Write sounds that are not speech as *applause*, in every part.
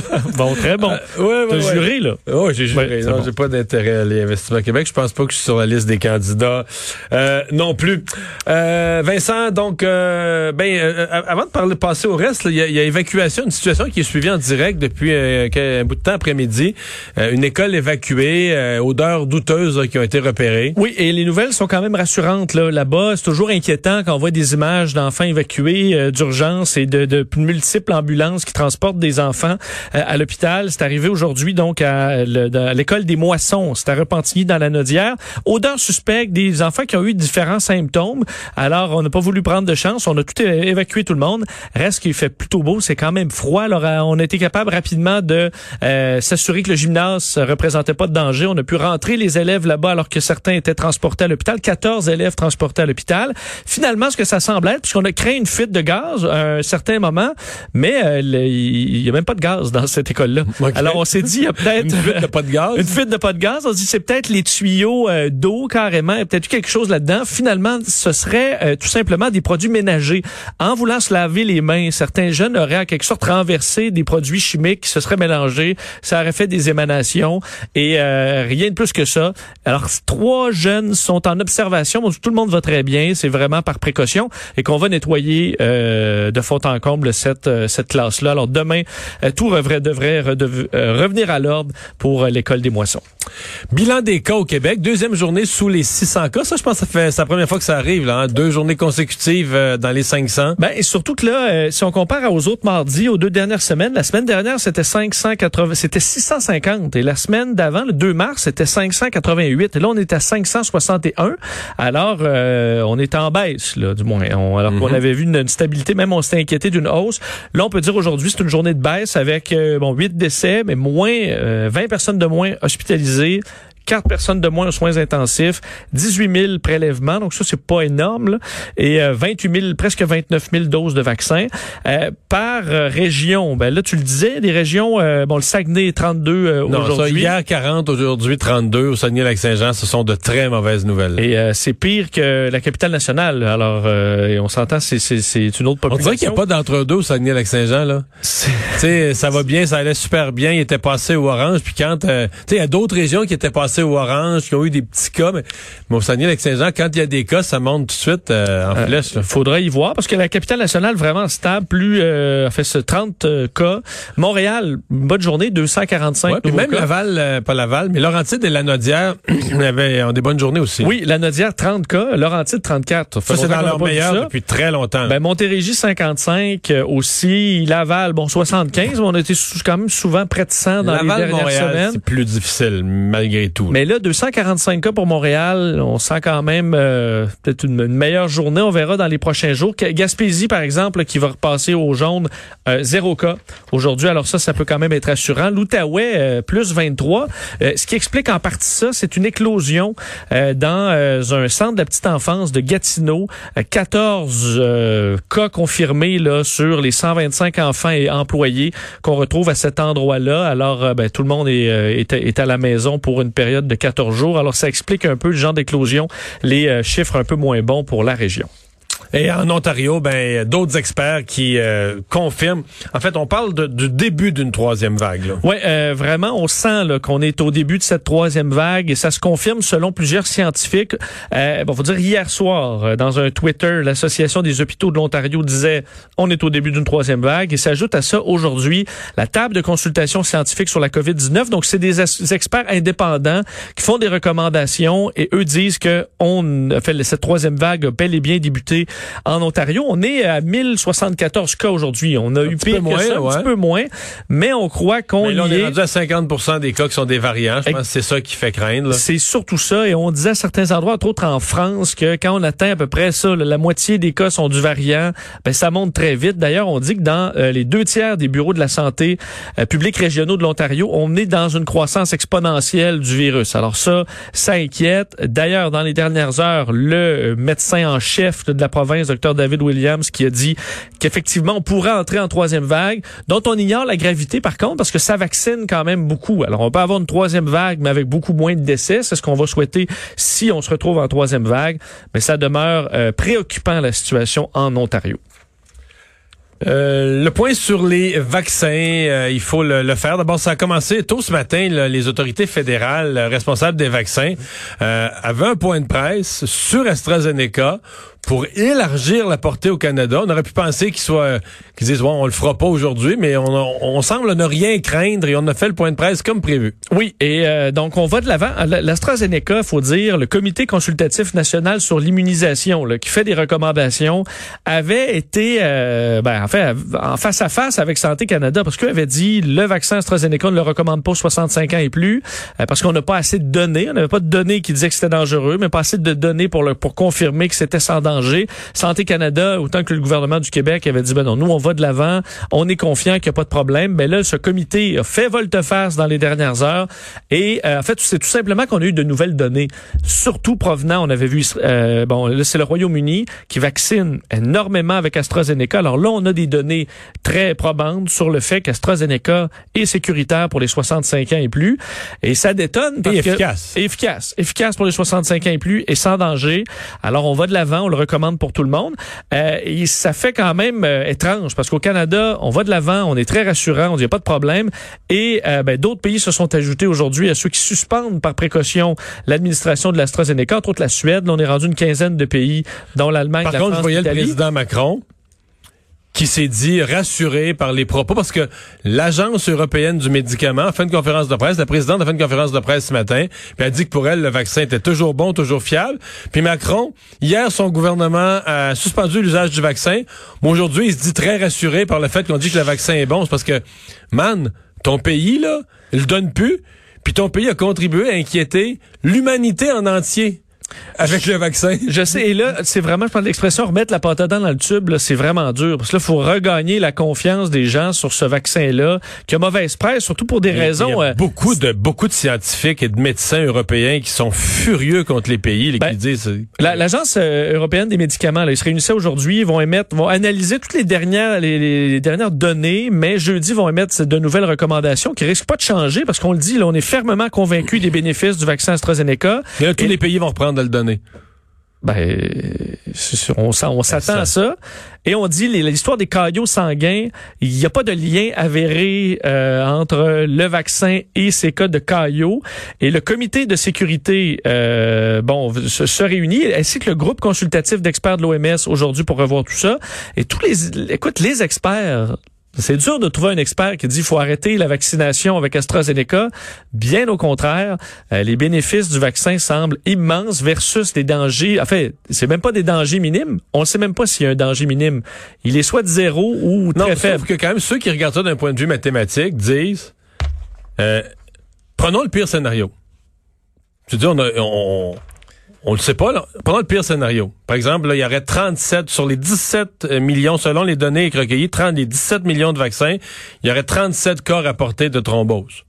*laughs* bon, très bon. Euh, ouais, T'as ouais, juré, là? Oui, j'ai juré. Non, bon. j'ai pas d'intérêt à l'Investissement Québec. Je pense pas que je suis sur la liste des candidats euh, non plus. Euh, Vincent, donc, euh, ben, euh, avant de parler, passer au reste, là, il y, a- il y a évacuation, une situation qui est suivie en direct depuis euh, un bout de temps après-midi. Euh, une école évacuée, euh, odeurs douteuses là, qui ont été repérées. Oui, et les nouvelles sont quand même rassurantes là. Là-bas, c'est toujours inquiétant quand on voit des images d'enfants évacués euh, d'urgence et de, de multiples ambulances qui transportent des enfants euh, à l'hôpital. C'est arrivé aujourd'hui donc à l'école des Moissons, c'est à Repentigny dans la Nodière. Odeur suspecte des enfants qui ont eu différents symptômes. Alors, on n'a pas voulu prendre de chance, on a tout évacué tout le monde. Reste qu'il fait plutôt beau, c'est quand même froid. Alors, euh, on a été capable rapidement de euh, s'assurer que le gymnase représentait pas de danger. On a pu rentrer les élèves là-bas alors que certains étaient transportés à l'hôpital. 14 élèves transportés à l'hôpital. Finalement, ce que ça semble être, puisqu'on a créé une fuite de gaz à un certain moment, mais euh, il y a même pas de gaz dans cette école-là. Alors, on s'est dit, il y a peut-être... Une fuite de pas de gaz. Une fuite de pas de gaz. On se dit c'est peut-être les tuyaux euh, d'eau carrément. Il y a peut-être eu quelque chose là-dedans. Finalement, ce serait euh, tout simplement des produits ménagers. En voulant se laver les mains, certains jeunes auraient en quelque sorte renversé des produits chimiques qui se seraient mélangés. Ça aurait fait des émanations et euh, rien de plus que ça. Alors trois jeunes sont en observation. Bon, tout le monde va très bien. C'est vraiment par précaution et qu'on va nettoyer euh, de fond en comble cette euh, cette classe-là. Alors demain, tout devrait euh, revenir à l'ordre pour euh, l'école des moissons. Bilan des cas au Québec, deuxième journée sous les 600 cas. Ça, je pense que ça fait c'est la première fois que ça arrive. Là, hein. Deux journées consécutives euh, dans les 500. Ben, et surtout que là, euh, si on compare aux autres mardis, aux deux dernières semaines, la semaine dernière, c'était 580, c'était 650. Et la semaine d'avant, le 2 mars, c'était 588. Et là, on est à 561. Alors, euh, on est en baisse, là, du moins. On- alors qu'on avait vu une, une stabilité, même on s'était inquiété d'une hausse. Là, on peut dire aujourd'hui, c'est une journée de baisse avec, bon, 8 décès, mais moins, euh, 20 personnes de moins hospitalisées réalisé 4 personnes de moins aux soins intensifs, 18 000 prélèvements, donc ça c'est pas énorme, là. et euh, 28 000, presque 29 000 doses de vaccins. Euh, par euh, région, ben là tu le disais, des régions, euh, bon le Saguenay 32 euh, Non, ça, aujourd'hui. hier 40, aujourd'hui 32 au Saguenay-Lac-Saint-Jean. Ce sont de très mauvaises nouvelles. Et euh, c'est pire que la capitale nationale. Alors, euh, et on s'entend, c'est, c'est, c'est une autre On population. dirait qu'il n'y a pas d'entre-deux au Saguenay-Lac-Saint-Jean, là. C'est- tu sais, ça va bien, ça allait super bien, il était passé au orange, puis quand, euh, tu sais, il y a d'autres régions qui étaient passées au orange, qui ont eu des petits cas, mais, mais au Saguenay-Lac-Saint-Jean, quand il y a des cas, ça monte tout de suite euh, en Euh, flèche. là. faudrait y voir parce que la capitale nationale vraiment stable, plus euh, fait ce 30 euh, cas. Montréal, bonne journée, 245 Ouais, puis même cas. Laval, pas Laval, mais Laurentide et Lanaudière *clears throat* avaient ont des bonnes journées aussi. Oui, la Nodière 30 cas, Laurentide 34. Ça, c'est dans leur meilleur depuis très longtemps. Ben, Montérégie 55 euh, aussi, Laval bon 75, mais on a été quand même souvent près de 100 dans les Laval, dernières Montréal, semaines. c'est plus difficile, malgré tout. Mais là, 245 cas pour Montréal, on sent quand même euh, peut-être une, meilleure journée. On verra dans les prochains jours. Ga- Gaspésie, par exemple, qui va repasser au jaune, euh, zéro cas aujourd'hui. Alors ça, ça peut quand même être assurant. L'Outaouais, euh, plus 23. Euh, ce qui explique en partie ça, c'est une éclosion euh, dans euh, un centre de petite enfance de Gatineau. Euh, 14 euh, cas confirmés là sur les 125 enfants et employés qu'on retrouve à cet endroit-là. Alors, ben, tout le monde est, est à la maison pour une période de 14 jours. Alors, ça explique un peu le genre d'éclosion, les euh, chiffres un peu moins bons pour la région. Et en Ontario, ben d'autres experts qui euh, confirment. En fait, on parle de- du début d'une troisième vague. Ouais, euh, vraiment, on sent qu'on est au début de cette troisième vague et ça se confirme selon plusieurs scientifiques. Euh, bon, faut dire hier soir, euh, dans un Twitter, l'association des hôpitaux de l'Ontario disait on est au début d'une troisième vague et s'ajoute à ça aujourd'hui la table de consultation scientifique sur la COVID-19. Donc, c'est des, experts indépendants qui font des recommandations et eux disent que on fait cette troisième vague a bel et bien débuté en Ontario. On est à 1074 cas aujourd'hui. On a eu pire que ça, un petit peu moins, mais on croit qu'on y on est. rendu à 50 des cas qui sont des variants. Je pense que c'est ça qui fait craindre. C'est surtout ça. Et on disait à certains endroits, entre autres en France, que quand on atteint à peu près ça, la moitié des cas sont du variant, ben, ça monte très vite. D'ailleurs, on dit que dans euh, les deux tiers des bureaux de la santé euh, publics régionaux de l'Ontario, on est dans une croissance exponentielle du virus. Alors ça, ça inquiète. D'ailleurs, dans les dernières heures, le euh, médecin en chef de la province, Dr David Williams, qui a dit qu'effectivement, on pourrait entrer en troisième vague, dont on ignore la gravité par contre, parce que ça vaccine quand même beaucoup. Alors, on peut avoir une troisième vague, mais avec beaucoup moins de décès. C'est ce qu'on va souhaiter si on se retrouve en troisième vague. Mais ça demeure euh, préoccupant, la situation en Ontario. Euh, le point sur les vaccins, euh, il faut le, faire. D'abord, ça a commencé tôt ce matin. les autorités fédérales responsables des vaccins avaient un point de presse sur AstraZeneca pour élargir la portée au Canada. On aurait pu penser qu'ils soient, qu'ils disent, bon, on le fera pas aujourd'hui, mais on, on, semble ne rien craindre et on a fait le point de presse comme prévu. Oui, et euh, donc on va de l'avant. L'AstraZeneca, faut dire, le Comité consultatif national sur l'immunisation, qui fait des recommandations, avait été, euh, ben, en fait, en face à face avec Santé Canada, parce qu'il avait dit, le vaccin AstraZeneca, on ne le recommande pas aux 65 ans et plus, euh, parce qu'on n'a pas assez de données. On n'avait pas de données qui disaient que c'était dangereux, mais pas assez de données pour, le, pour confirmer que c'était sans danger Santé Canada, autant que le gouvernement du Québec avait dit, ben non, nous, on va de l'avant, on est confiant qu'il n'y a pas de problème. Mais ben là, ce comité a fait volte-face dans les dernières heures. Et euh, en fait, c'est tout simplement qu'on a eu de nouvelles données, surtout provenant, on avait vu, euh, bon, là, c'est le Royaume-Uni qui vaccine énormément avec AstraZeneca. Alors là, on a des données très probantes sur le fait qu'AstraZeneca est sécuritaire pour les 65 ans et plus. Et ça détonne. Parce et efficace. efficace. Efficace pour les 65 ans et plus et sans danger. Alors, on va de l'avant, on le recommande pour tout le monde. Euh, et ça fait quand même euh, étrange parce qu'au Canada, on va de l'avant, on est très rassurant, on dit pas de problème. Et euh, ben, d'autres pays se sont ajoutés aujourd'hui à ceux qui suspendent par précaution l'administration de l'AstraZeneca, entre autres la Suède. Là, on est rendu une quinzaine de pays, dont l'Allemagne, la France, contre, je voyais le président Macron qui s'est dit rassuré par les propos parce que l'agence européenne du médicament a fait une conférence de presse, la présidente a fait une conférence de presse ce matin, puis a dit que pour elle le vaccin était toujours bon, toujours fiable. Puis Macron, hier son gouvernement a suspendu l'usage du vaccin. Mais aujourd'hui, il se dit très rassuré par le fait qu'on dit que le vaccin est bon, c'est parce que man, ton pays là, il le donne plus, puis ton pays a contribué à inquiéter l'humanité en entier. Avec le vaccin. Je sais. Et là, c'est vraiment, je prends l'expression, remettre la patate dans le tube, c'est vraiment dur. Parce que là, il faut regagner la confiance des gens sur ce vaccin-là, qui a mauvaise presse, surtout pour des raisons. Il y a euh, beaucoup de beaucoup de scientifiques et de médecins européens qui sont furieux contre les pays, les ben, qui disent. L'agence euh, européenne des médicaments, là, ils se réunissaient aujourd'hui, ils vont émettre, vont analyser toutes les dernières, les, dernières données, mais jeudi vont émettre de nouvelles recommandations qui risquent pas de changer parce qu'on le dit, là, on est fermement convaincu des bénéfices du vaccin AstraZeneca. Et tous les pays vont reprendre de le donner? Ben, on, on s'attend à ça. Et on dit l'histoire des caillots sanguins, il n'y a pas de lien avéré euh, entre le vaccin et ces cas de caillots. Et le comité de sécurité, euh, bon, se, se, réunit, ainsi que le groupe consultatif d'experts de l'OMS aujourd'hui pour revoir tout ça. Et tous les, écoute, les experts c'est dur de trouver un expert qui dit qu'il faut arrêter la vaccination avec AstraZeneca. Bien au contraire, euh, les bénéfices du vaccin semblent immenses versus les dangers. En fait, c'est même pas des dangers minimes. On ne sait même pas s'il y a un danger minime. Il est soit de zéro ou très non, faible. que quand même ceux qui regardent ça d'un point de vue mathématique disent, euh, prenons le pire scénario. Veux dire, on, a, on on le sait pas. Prenons le pire scénario. Par exemple, là, il y aurait 37 sur les 17 euh, millions, selon les données recueillies, 30, les 17 millions de vaccins, il y aurait 37 cas rapportés de thrombose.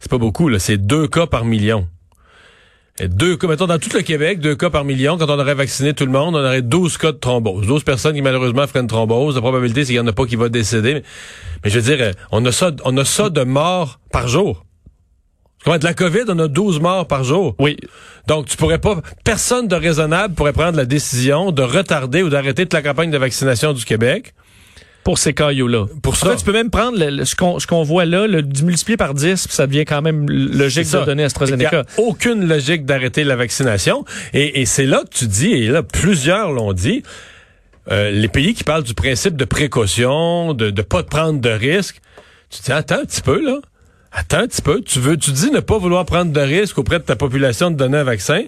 C'est pas beaucoup. C'est deux cas par million. Et deux cas, mettons, dans tout le Québec, deux cas par million. Quand on aurait vacciné tout le monde, on aurait 12 cas de thrombose. 12 personnes qui, malheureusement, feraient une thrombose. La probabilité, c'est qu'il n'y en a pas qui va décéder. Mais, je veux dire, on a ça, on a ça de morts par jour. De la COVID, on a 12 morts par jour. Oui. Donc, tu pourrais pas, personne de raisonnable pourrait prendre la décision de retarder ou d'arrêter toute la campagne de vaccination du Québec. Pour ces caillots-là. Pour ça. En fait, tu peux même prendre ce qu'on voit là, le, multiplier par 10, puis ça devient quand même logique de donner AstraZeneca. Il n'y a aucune logique d'arrêter la vaccination. Et, c'est là que tu dis, et là, plusieurs l'ont dit, euh, les pays qui parlent du principe de précaution, de ne pas prendre de risques, tu te dis, attends un petit peu, là. Attends un petit peu, tu veux, tu dis ne pas vouloir prendre de risque auprès de ta population de donner un vaccin,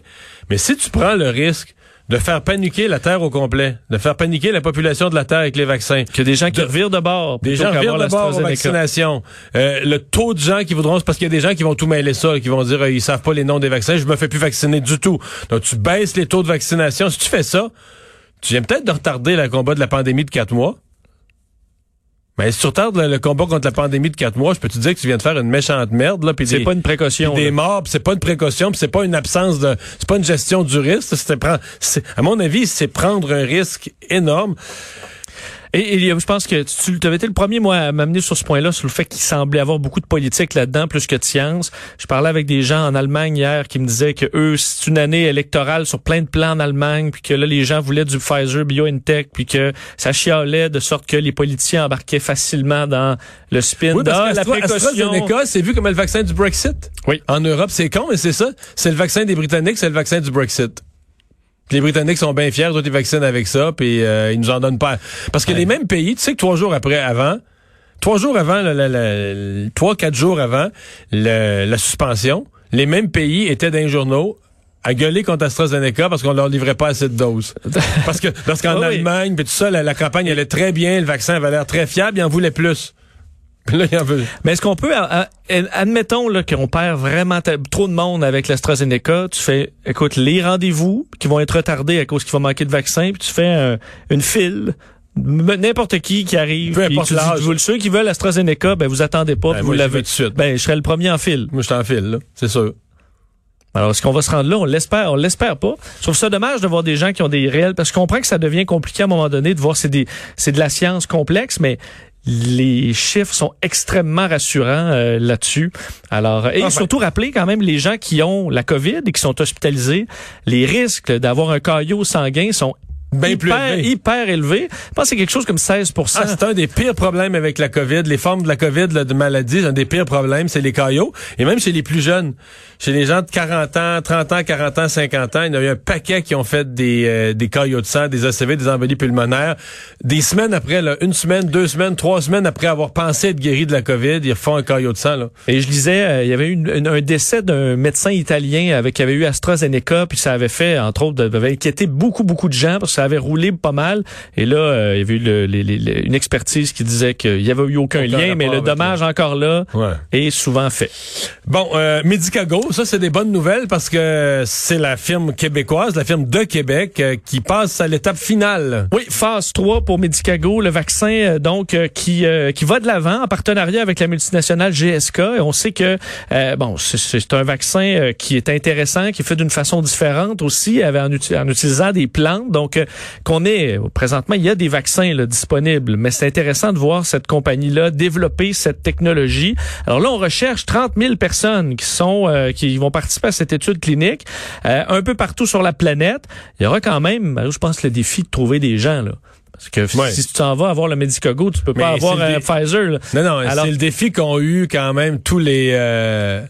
mais si tu prends le risque de faire paniquer la Terre au complet, de faire paniquer la population de la Terre avec les vaccins. Que des gens qui revirent de bord. Des gens revirent de bord aux vaccinations. Euh, le taux de gens qui voudront, parce qu'il y a des gens qui vont tout mêler ça, qui vont dire, euh, ils savent pas les noms des vaccins, je me fais plus vacciner du tout. Donc, tu baisses les taux de vaccination. Si tu fais ça, tu viens peut-être de retarder le combat de la pandémie de quatre mois. Mais si tu retardes le, combat contre la pandémie de quatre mois, je peux te dire que tu viens de faire une méchante merde. Là, c'est pas une précaution. des morts, c'est pas une précaution, c'est pas une absence de, c'est pas une gestion du risque. C'est, à mon avis, c'est prendre un risque énorme. Et, je pense que tu avais été le premier, moi, à m'amener sur ce point-là, sur le fait qu'il semblait avoir beaucoup de politique là-dedans, plus que de science. Je parlais avec des gens en Allemagne hier qui me disaient que eux, c'est une année électorale sur plein de plans en Allemagne, puis que là, les gens voulaient du Pfizer BioNTech, puis que ça chialait de sorte que les politiciens embarquaient facilement dans le spin. Oui, parce que la précaution... c'est vu comme le vaccin du Brexit. Oui. En Europe, c'est con, mais c'est ça. C'est le vaccin des Britanniques, c'est le vaccin du Brexit les Britanniques sont bien fiers, d'autres ils vaccinent avec ça, puis euh, ils nous en donnent pas. Parce que les mêmes pays, tu sais que trois jours après, avant, trois jours avant, trois quatre jours avant la suspension, les mêmes pays étaient dans les journaux à gueuler contre AstraZeneca parce qu'on leur livrait pas assez de doses. *laughs* parce que parce qu'en Allemagne, puis tout ça, la, campagne allait très bien, le vaccin avait l'air très fiable, ils en voulaient plus. *laughs* Mais est-ce qu'on peut, admettons qu'on perd vraiment trop de monde avec l'AstraZeneca, tu fais, écoute, les rendez-vous qui vont être retardés à cause qu'il va manquer de vaccins, puis tu fais une file n'importe qui qui arrive peu importe l'âge. ceux qui veulent AstraZeneca ben vous attendez pas ben, vous l'avez. tout de suite. Ben je serai le premier en file. Moi je suis en file c'est sûr. Alors, est-ce qu'on va se rendre là? On l'espère, on l'espère pas. Je trouve ça dommage de voir des gens qui ont des réels, parce que je comprends que ça devient compliqué à un moment donné de voir c'est des, c'est de la science complexe, mais les chiffres sont extrêmement rassurants euh, là-dessus. Alors et surtout rappeler quand même les gens qui ont la Covid et qui sont hospitalisés, les risques d'avoir un caillot sanguin sont hyper, plus hyper élevé. Je pense que c'est quelque chose comme 16 ah, C'est un des pires problèmes avec la COVID. Les formes de la COVID, là, de maladie, un des pires problèmes, c'est les caillots. Et même chez les plus jeunes, chez les gens de 40 ans, 30 ans, 40 ans, 50 ans, il y a eu un paquet qui ont fait des, euh, des caillots de sang, des ACV, des embolies pulmonaires. Des semaines après, là, une semaine, deux semaines, trois semaines après avoir pensé être guéri de la COVID, ils refont un caillot de sang. Là. Et je lisais, euh, il y avait eu un décès d'un médecin italien avec qui avait eu AstraZeneca, puis ça avait fait, entre autres, avait inquiété beaucoup, beaucoup de gens parce que ça avait roulé pas mal. Et là, euh, il y avait eu une expertise qui disait qu'il y avait eu aucun, lien, mais le dommage encore là est souvent fait. Bon, euh, Medicago, ça, c'est des bonnes nouvelles parce que c'est la firme québécoise, la firme de Québec, euh, qui passe à l'étape finale. Oui, phase 3 pour Medicago, le vaccin euh, donc euh, qui qui va de l'avant en partenariat avec la multinationale GSK. Et on sait que bon, c'est un vaccin qui est intéressant, qui est fait d'une façon différente aussi, en, en, utilisant des plantes. Donc, qu'on est présentement, il y a des vaccins là, disponibles, mais c'est intéressant de voir cette compagnie-là développer cette technologie. Alors là, on recherche 30 000 personnes qui sont qui vont participer à cette étude clinique euh, un peu partout sur la planète. Il y aura quand même, je pense, le défi de trouver des gens là. Parce que si tu t'en vas avoir le Medicago, tu peux pas avoir un Pfizer. Non, non, c'est le défi qu'ont eu quand même tous les... Euh...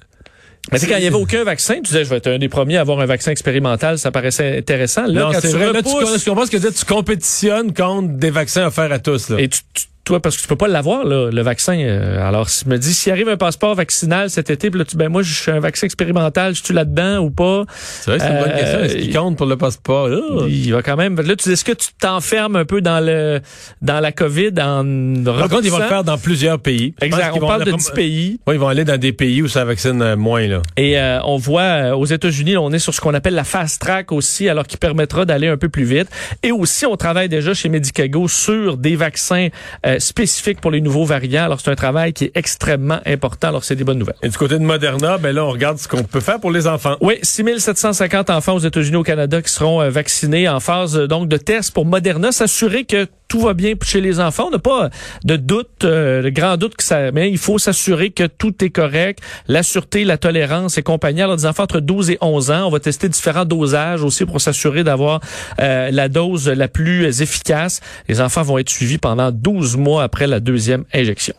Mais c'est quand il n'y avait aucun vaccin, tu disais, je vais être un des premiers à avoir un vaccin expérimental, ça paraissait intéressant. Là, non, c'est vrai, là, tu, comprends ce que tu, tu compétitionnes contre des vaccins offerts à tous. Là. Et tu toi, parce que tu peux pas l'avoir, le vaccin. Euh, alors, si me dis, s'il arrive un passeport vaccinal cet été, puis là, tu, ben moi, je suis un vaccin expérimental, je suis là-dedans ou pas? C'est vrai, c'est une bonne question. Est-ce qu'il euh, compte pour le passeport? Il va quand même. Là, tu est-ce que tu t'enfermes un peu dans le dans la COVID en Par contre, ils vont le faire dans plusieurs pays. Exact. On parle de 10 pays. Oui, ils vont aller dans des pays où ça vaccine euh, moins, là. Et on voit aux États-Unis, on est sur ce qu'on appelle la fast track aussi, alors qui permettra d'aller un peu plus vite. Et aussi, on travaille déjà chez Medicago sur des vaccins spécifique pour les nouveaux variants. Alors, c'est un travail qui est extrêmement important. Alors, c'est des bonnes nouvelles. Et du côté de Moderna, ben là, on regarde ce qu'on peut faire pour les enfants. Oui, 6750 enfants aux États-Unis, au Canada, qui seront euh, vaccinés en phase donc de test pour Moderna. S'assurer que tout va bien chez les enfants. On n'a pas de doute, euh, de grand doute que ça, mais il faut s'assurer que tout est correct. La sûreté, la tolérance et compagnie. Alors, des enfants entre 12 et 11 ans, on va tester différents dosages aussi pour s'assurer d'avoir la dose la plus efficace. Les enfants vont être suivis pendant 12 mois après la deuxième injection.